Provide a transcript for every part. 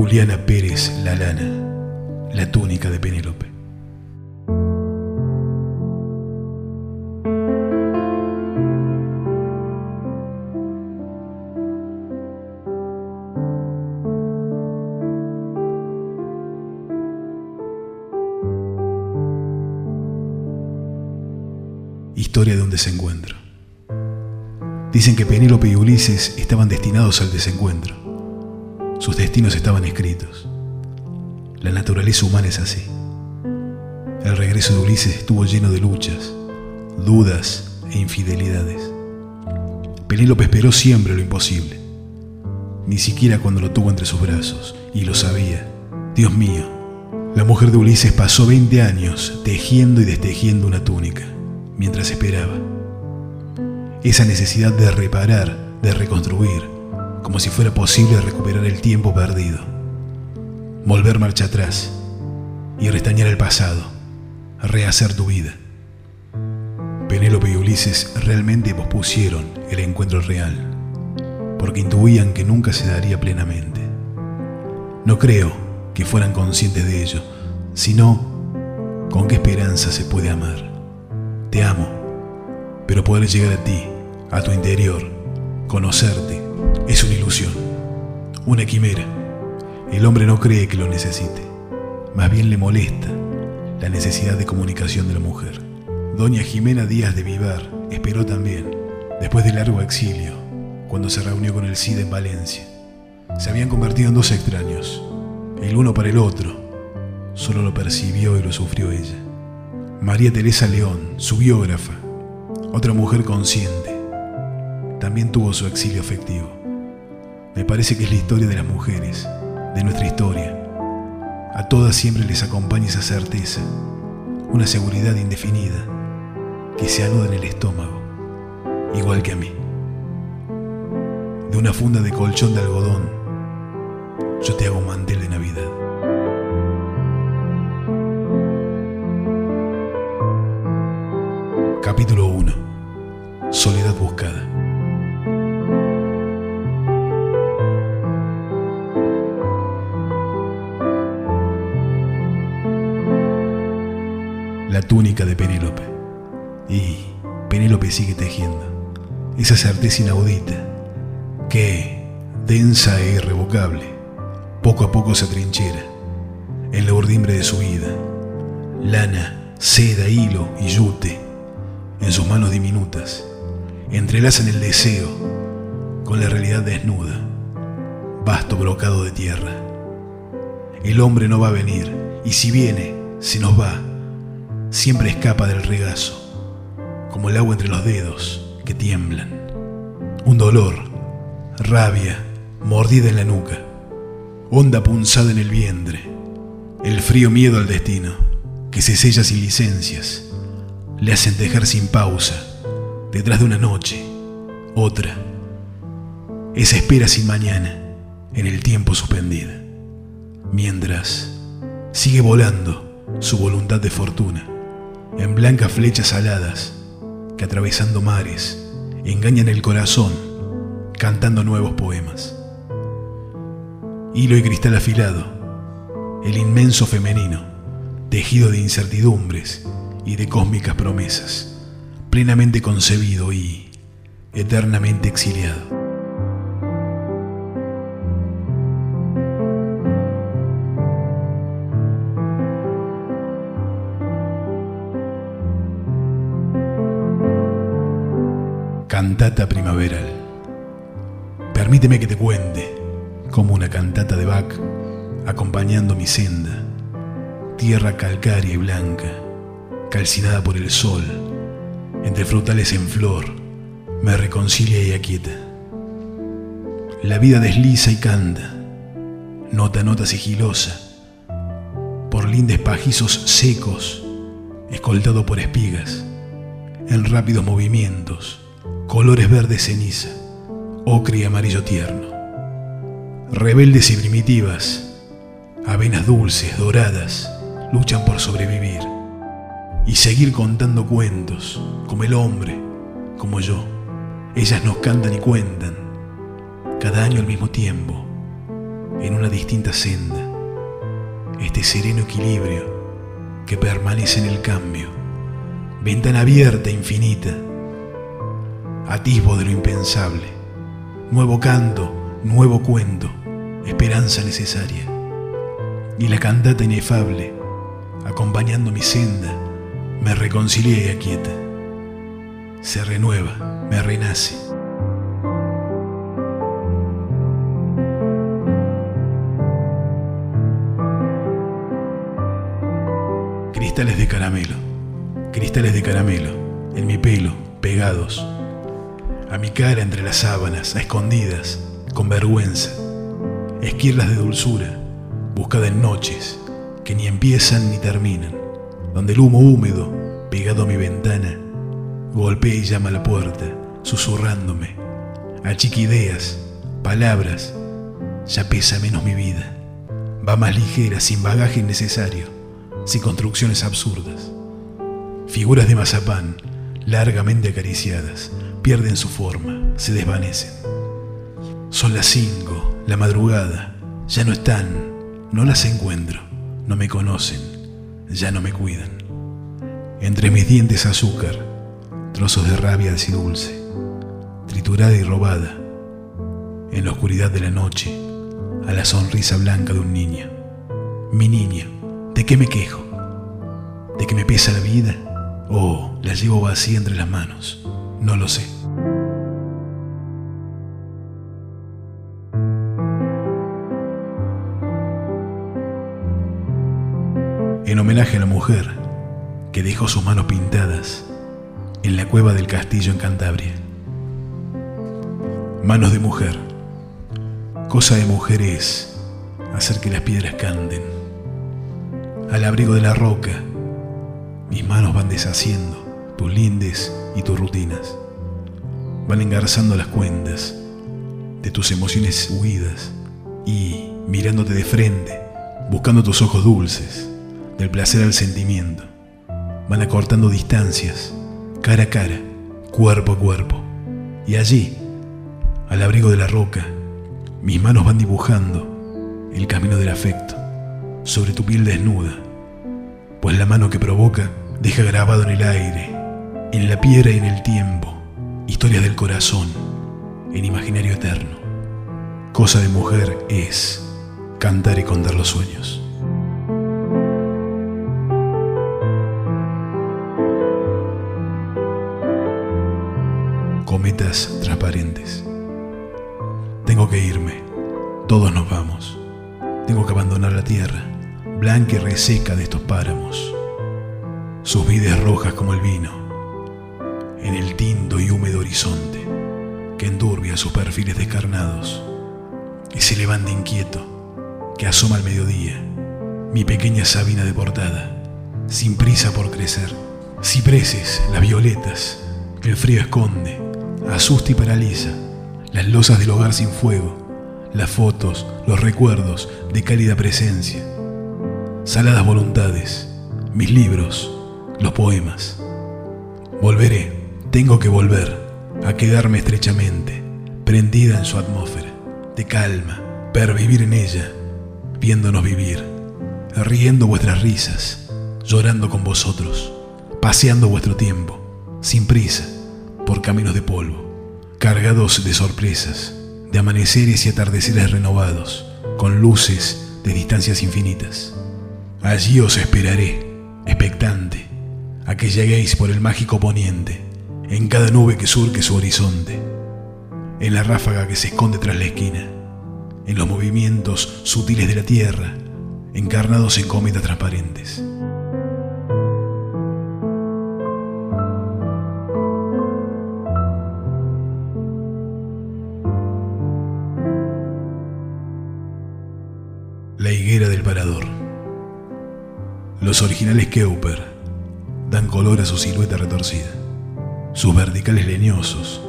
Juliana Pérez La Lana, la túnica de Penélope. Historia de un desencuentro. Dicen que Penélope y Ulises estaban destinados al desencuentro. Sus destinos estaban escritos. La naturaleza humana es así. El regreso de Ulises estuvo lleno de luchas, dudas e infidelidades. Penélope esperó siempre lo imposible, ni siquiera cuando lo tuvo entre sus brazos, y lo sabía. Dios mío, la mujer de Ulises pasó 20 años tejiendo y destejiendo una túnica, mientras esperaba esa necesidad de reparar, de reconstruir, como si fuera posible recuperar el tiempo perdido, volver marcha atrás y restañar el pasado, rehacer tu vida. Penélope y Ulises realmente pospusieron el encuentro real, porque intuían que nunca se daría plenamente. No creo que fueran conscientes de ello, sino con qué esperanza se puede amar. Te amo pero poder llegar a ti, a tu interior, conocerte, es una ilusión, una quimera. El hombre no cree que lo necesite, más bien le molesta la necesidad de comunicación de la mujer. Doña Jimena Díaz de Vivar esperó también, después de largo exilio, cuando se reunió con el CID en Valencia. Se habían convertido en dos extraños, el uno para el otro. Solo lo percibió y lo sufrió ella. María Teresa León, su biógrafa, otra mujer consciente, también tuvo su exilio afectivo. Me parece que es la historia de las mujeres, de nuestra historia. A todas siempre les acompaña esa certeza, una seguridad indefinida que se anuda en el estómago, igual que a mí. De una funda de colchón de algodón, yo te hago mantel de Navidad. Capítulo 1. Soledad buscada. Esa certeza inaudita, que, densa e irrevocable, poco a poco se atrinchera en la urdimbre de su vida. Lana, seda, hilo y yute en sus manos diminutas entrelazan el deseo con la realidad desnuda, vasto brocado de tierra. El hombre no va a venir, y si viene, se nos va, siempre escapa del regazo, como el agua entre los dedos que tiemblan. Un dolor, rabia, mordida en la nuca, honda punzada en el vientre, el frío miedo al destino, que se sella sin licencias, le hacen tejer sin pausa, detrás de una noche, otra. Esa espera sin mañana, en el tiempo suspendida, mientras sigue volando su voluntad de fortuna, en blancas flechas aladas que atravesando mares engañan el corazón, cantando nuevos poemas. Hilo y cristal afilado, el inmenso femenino, tejido de incertidumbres y de cósmicas promesas, plenamente concebido y eternamente exiliado. Cantata primaveral. Permíteme que te cuente, como una cantata de Bach, acompañando mi senda, tierra calcárea y blanca, calcinada por el sol, entre frutales en flor, me reconcilia y aquieta. La vida desliza y canta, nota nota sigilosa, por lindes pajizos secos, escoltado por espigas, en rápidos movimientos, colores verdes ceniza, ocre y amarillo tierno. Rebeldes y primitivas, avenas dulces, doradas, luchan por sobrevivir y seguir contando cuentos, como el hombre, como yo. Ellas nos cantan y cuentan, cada año al mismo tiempo, en una distinta senda, este sereno equilibrio que permanece en el cambio, ventana abierta infinita, atisbo de lo impensable, nuevo canto, nuevo cuento, esperanza necesaria, y la cantata inefable, acompañando mi senda, me reconcilia y aquieta, se renueva, me renace. Cristales de caramelo, cristales de caramelo, en mi pelo, pegados, a mi cara entre las sábanas, a escondidas, con vergüenza, esquirlas de dulzura, buscada en noches que ni empiezan ni terminan, donde el humo húmedo, pegado a mi ventana, golpea y llama a la puerta, susurrándome, achica ideas, palabras, ya pesa menos mi vida, va más ligera, sin bagaje innecesario, sin construcciones absurdas. Figuras de mazapán, largamente acariciadas, pierden su forma, se desvanecen. Son las cinco, la madrugada, ya no están, no las encuentro, no me conocen, ya no me cuidan. Entre mis dientes azúcar, trozos de rabia dulce, triturada y robada, en la oscuridad de la noche, a la sonrisa blanca de un niño. Mi niño, ¿de qué me quejo? ¿De que me pesa la vida? ¿O la llevo vacía entre las manos? No lo sé. En homenaje a la mujer que dejó sus manos pintadas en la cueva del castillo en Cantabria. Manos de mujer. Cosa de mujer es hacer que las piedras canten. Al abrigo de la roca, mis manos van deshaciendo tus lindes y tus rutinas. Van engarzando las cuentas de tus emociones huidas y mirándote de frente, buscando tus ojos dulces, del placer al sentimiento. Van acortando distancias, cara a cara, cuerpo a cuerpo. Y allí, al abrigo de la roca, mis manos van dibujando el camino del afecto sobre tu piel desnuda, pues la mano que provoca deja grabado en el aire, en la piedra y en el tiempo, historias del corazón, en imaginario eterno. Cosa de mujer es cantar y contar los sueños. Cometas transparentes. Tengo que irme. Todos nos vamos. Tengo que abandonar la tierra, blanca y reseca de estos páramos. Sus vides rojas como el vino, en el tinto y húmedo horizonte que endurbia sus perfiles descarnados. Ese levante inquieto que asoma al mediodía, mi pequeña Sabina deportada, sin prisa por crecer. Cipreses, las violetas, el frío esconde, asusta y paraliza, las losas del hogar sin fuego, las fotos, los recuerdos de cálida presencia, saladas voluntades, mis libros, los poemas. Volveré, tengo que volver a quedarme estrechamente, prendida en su atmósfera, de calma, pervivir en ella, viéndonos vivir, riendo vuestras risas, llorando con vosotros, paseando vuestro tiempo, sin prisa, por caminos de polvo cargados de sorpresas, de amaneceres y atardeceres renovados, con luces de distancias infinitas. Allí os esperaré, expectante, a que lleguéis por el mágico poniente, en cada nube que surque su horizonte, en la ráfaga que se esconde tras la esquina, en los movimientos sutiles de la tierra, encarnados en cometas transparentes. La higuera del parador. Los originales Keuper dan color a su silueta retorcida. Sus verticales leñosos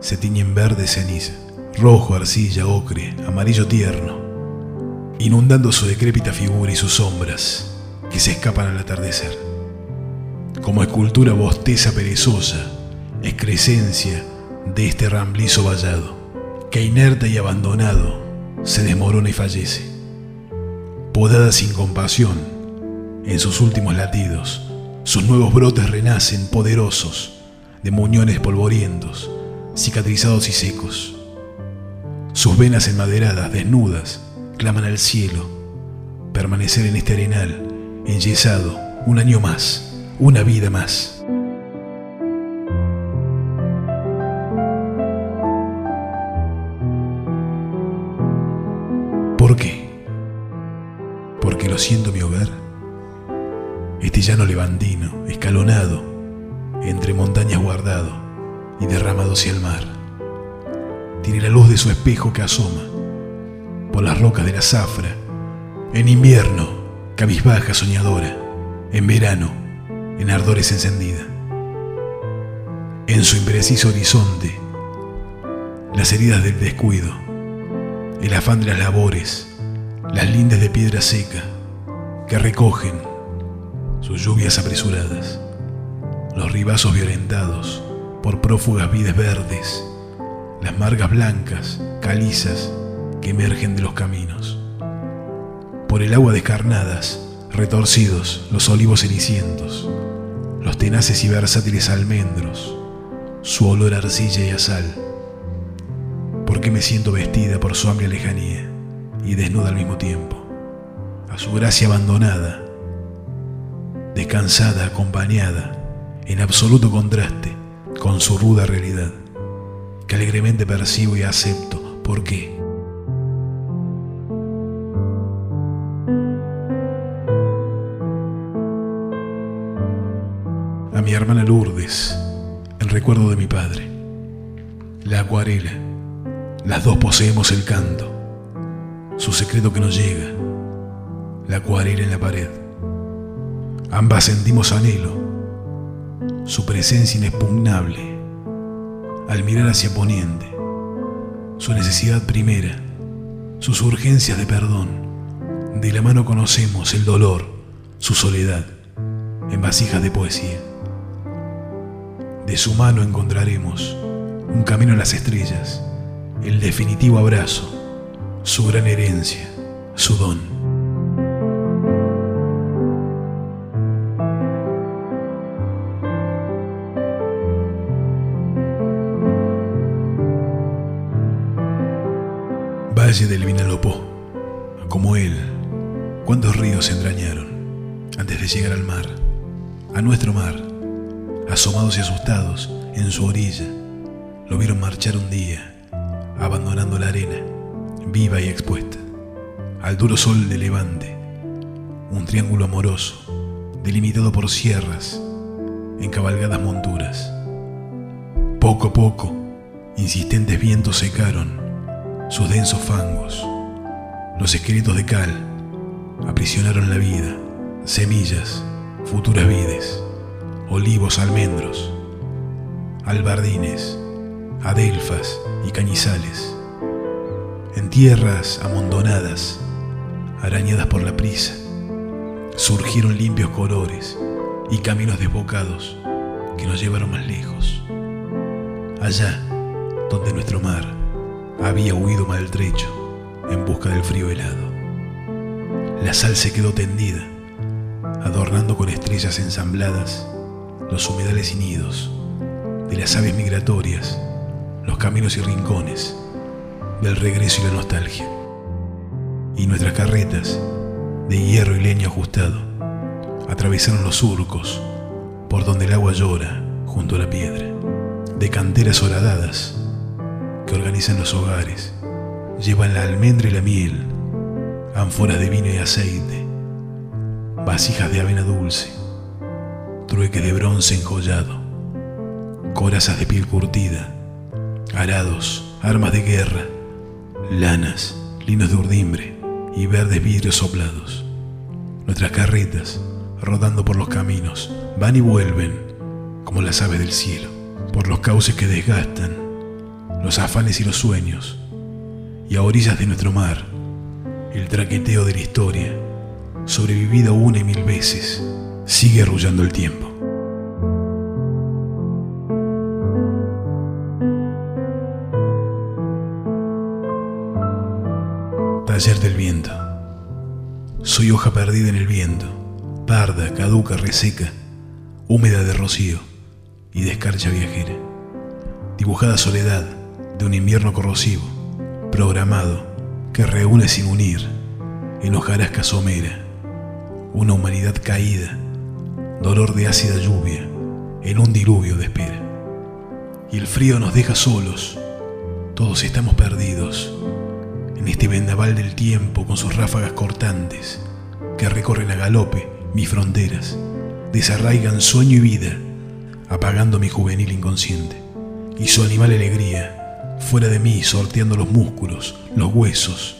se tiñen verde ceniza, rojo arcilla, ocre, amarillo tierno, inundando su decrépita figura y sus sombras que se escapan al atardecer. Como escultura bosteza perezosa, excrescencia de este ramblizo vallado, que inerte y abandonado se desmorona y fallece. Podada sin compasión, en sus últimos latidos, sus nuevos brotes renacen poderosos de muñones polvorientos, cicatrizados y secos. Sus venas enmaderadas, desnudas, claman al cielo. Permanecer en este arenal, enyesado, un año más, una vida más. ¿Por qué? Porque lo siento mi hogar. Este llano levantino, escalonado, entre montañas guardado y derramado hacia el mar. Tiene la luz de su espejo que asoma por las rocas de la zafra. En invierno, cabizbaja soñadora. En verano, en ardores encendida. En su impreciso horizonte, las heridas del descuido el afán de las labores, las lindes de piedra seca que recogen sus lluvias apresuradas, los ribazos violentados por prófugas vides verdes, las margas blancas, calizas que emergen de los caminos. Por el agua descarnadas, retorcidos los olivos cenicientos, los tenaces y versátiles almendros, su olor a arcilla y a sal porque me siento vestida por su amplia lejanía y desnuda al mismo tiempo, a su gracia abandonada, descansada, acompañada, en absoluto contraste con su ruda realidad, que alegremente percibo y acepto. ¿Por qué? A mi hermana Lourdes, el recuerdo de mi padre, la acuarela, las dos poseemos el canto, su secreto que nos llega, la acuarela en la pared. Ambas sentimos anhelo, su presencia inexpugnable, al mirar hacia poniente, su necesidad primera, sus urgencias de perdón. De la mano conocemos el dolor, su soledad, en vasijas de poesía. De su mano encontraremos un camino a las estrellas el definitivo abrazo, su gran herencia, su don. Y asustados en su orilla, lo vieron marchar un día abandonando la arena, viva y expuesta, al duro sol de levante, un triángulo amoroso, delimitado por sierras, en cabalgadas monturas. Poco a poco, insistentes vientos secaron sus densos fangos, los esqueletos de cal aprisionaron la vida, semillas, futuras vides, olivos, almendros, albardines, adelfas y cañizales, en tierras amontonadas, arañadas por la prisa, surgieron limpios colores y caminos desbocados que nos llevaron más lejos. Allá, donde nuestro mar había huido maltrecho en busca del frío helado. La sal se quedó tendida, adornando con estrellas ensambladas los humedales y nidos de las aves migratorias los caminos y rincones del regreso y la nostalgia. Y nuestras carretas, de hierro y leño ajustado, atravesaron los surcos por donde el agua llora junto a la piedra, de canteras horadadas que organizan los hogares, llevan la almendra y la miel, ánforas de vino y aceite, vasijas de avena dulce, trueques de bronce enjollado, corazas de piel curtida, arados, armas de guerra, lanas, linos de urdimbre y verdes vidrios soplados. Nuestras carretas, rodando por los caminos, van y vuelven como las aves del cielo, por los cauces que desgastan, los afanes y los sueños, y a orillas de nuestro mar, el traqueteo de la historia, sobrevivida una y mil veces, sigue arrullando el tiempo. Soy hoja perdida en el viento, parda, caduca, reseca, húmeda de rocío y de escarcha viajera. Dibujada soledad de un invierno corrosivo, programado, que reúne sin unir, en hojarasca somera, una humanidad caída, dolor de ácida lluvia, en un diluvio de espera. Y el frío nos deja solos, todos estamos perdidos en este vendaval del tiempo con sus ráfagas cortantes que recorren a galope mis fronteras, desarraigan sueño y vida, apagando mi juvenil inconsciente y su animal alegría, fuera de mí sorteando los músculos, los huesos,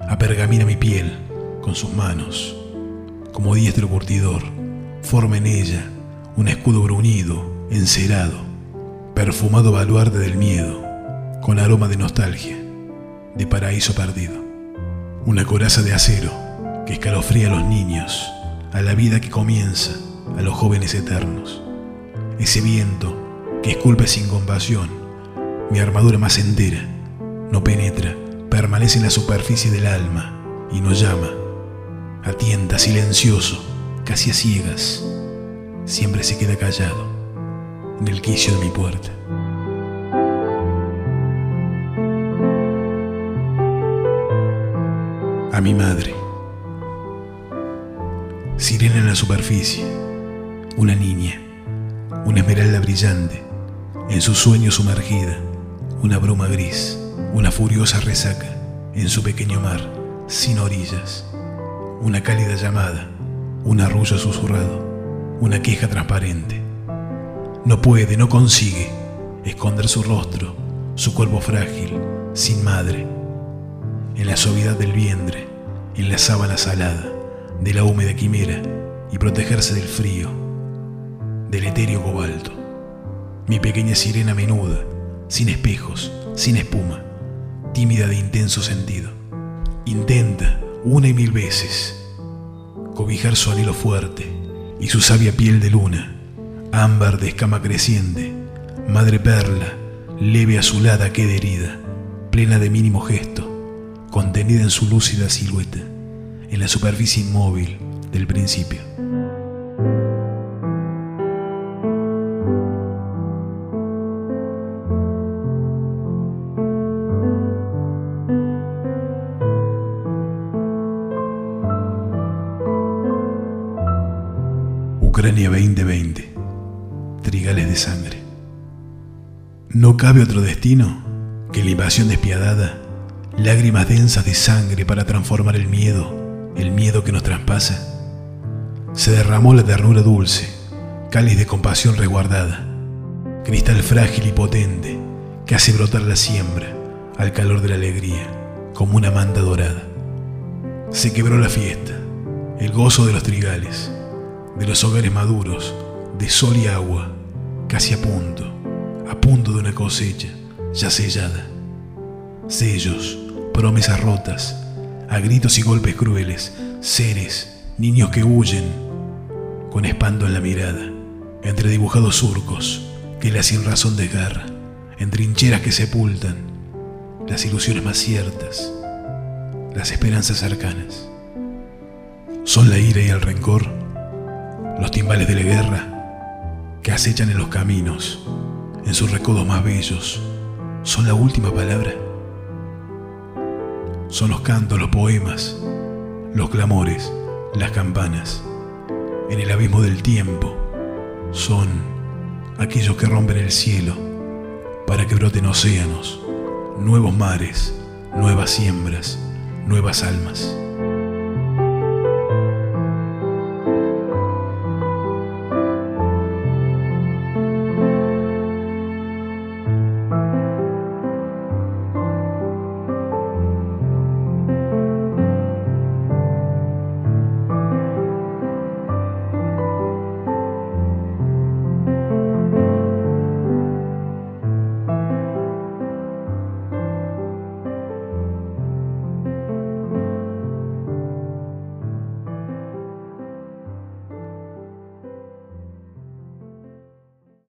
apergamina mi piel con sus manos, como diestro curtidor, forma en ella un escudo bruñido, encerado, perfumado baluarte del miedo, con aroma de nostalgia, de paraíso perdido. Una coraza de acero que escalofría a los niños, a la vida que comienza, a los jóvenes eternos. Ese viento que esculpe sin compasión, mi armadura más entera, no penetra, permanece en la superficie del alma y nos llama, atienta, silencioso, casi a ciegas, siempre se queda callado en el quicio de mi puerta. a mi madre. Sirena en la superficie, una niña, una esmeralda brillante, en su sueño sumergida, una bruma gris, una furiosa resaca, en su pequeño mar, sin orillas, una cálida llamada, un arrullo susurrado, una queja transparente. No puede, no consigue esconder su rostro, su cuerpo frágil, sin madre, en la suavidad del vientre, en la sábana salada, de la húmeda quimera y protegerse del frío, del etéreo cobalto. Mi pequeña sirena menuda, sin espejos, sin espuma, tímida de intenso sentido. Intenta una y mil veces cobijar su anhelo fuerte y su sabia piel de luna, ámbar de escama creciente, madre perla, leve azulada queda herida, plena de mínimo gesto, contenida en su lúcida silueta, en la superficie inmóvil del principio. Cabe otro destino que la invasión despiadada lágrimas densas de sangre para transformar el miedo, el miedo que nos traspasa. Se derramó la ternura dulce, cáliz de compasión resguardada, cristal frágil y potente que hace brotar la siembra al calor de la alegría, como una manta dorada. Se quebró la fiesta, el gozo de los trigales, de los hogares maduros, de sol y agua, casi a punto, a punto de una cosecha ya sellada. Sellos, promesas rotas, a gritos y golpes crueles, seres, niños que huyen, con espanto en la mirada, entre dibujados surcos que la sin razón desgarra, en trincheras que sepultan, las ilusiones más ciertas, las esperanzas cercanas. Son la ira y el rencor, los timbales de la guerra que acechan en los caminos, en sus recodos más bellos, son la última palabra son los cantos, los poemas, los clamores, las campanas. En el abismo del tiempo son aquellos que rompen el cielo para que broten océanos, nuevos mares, nuevas siembras, nuevas almas.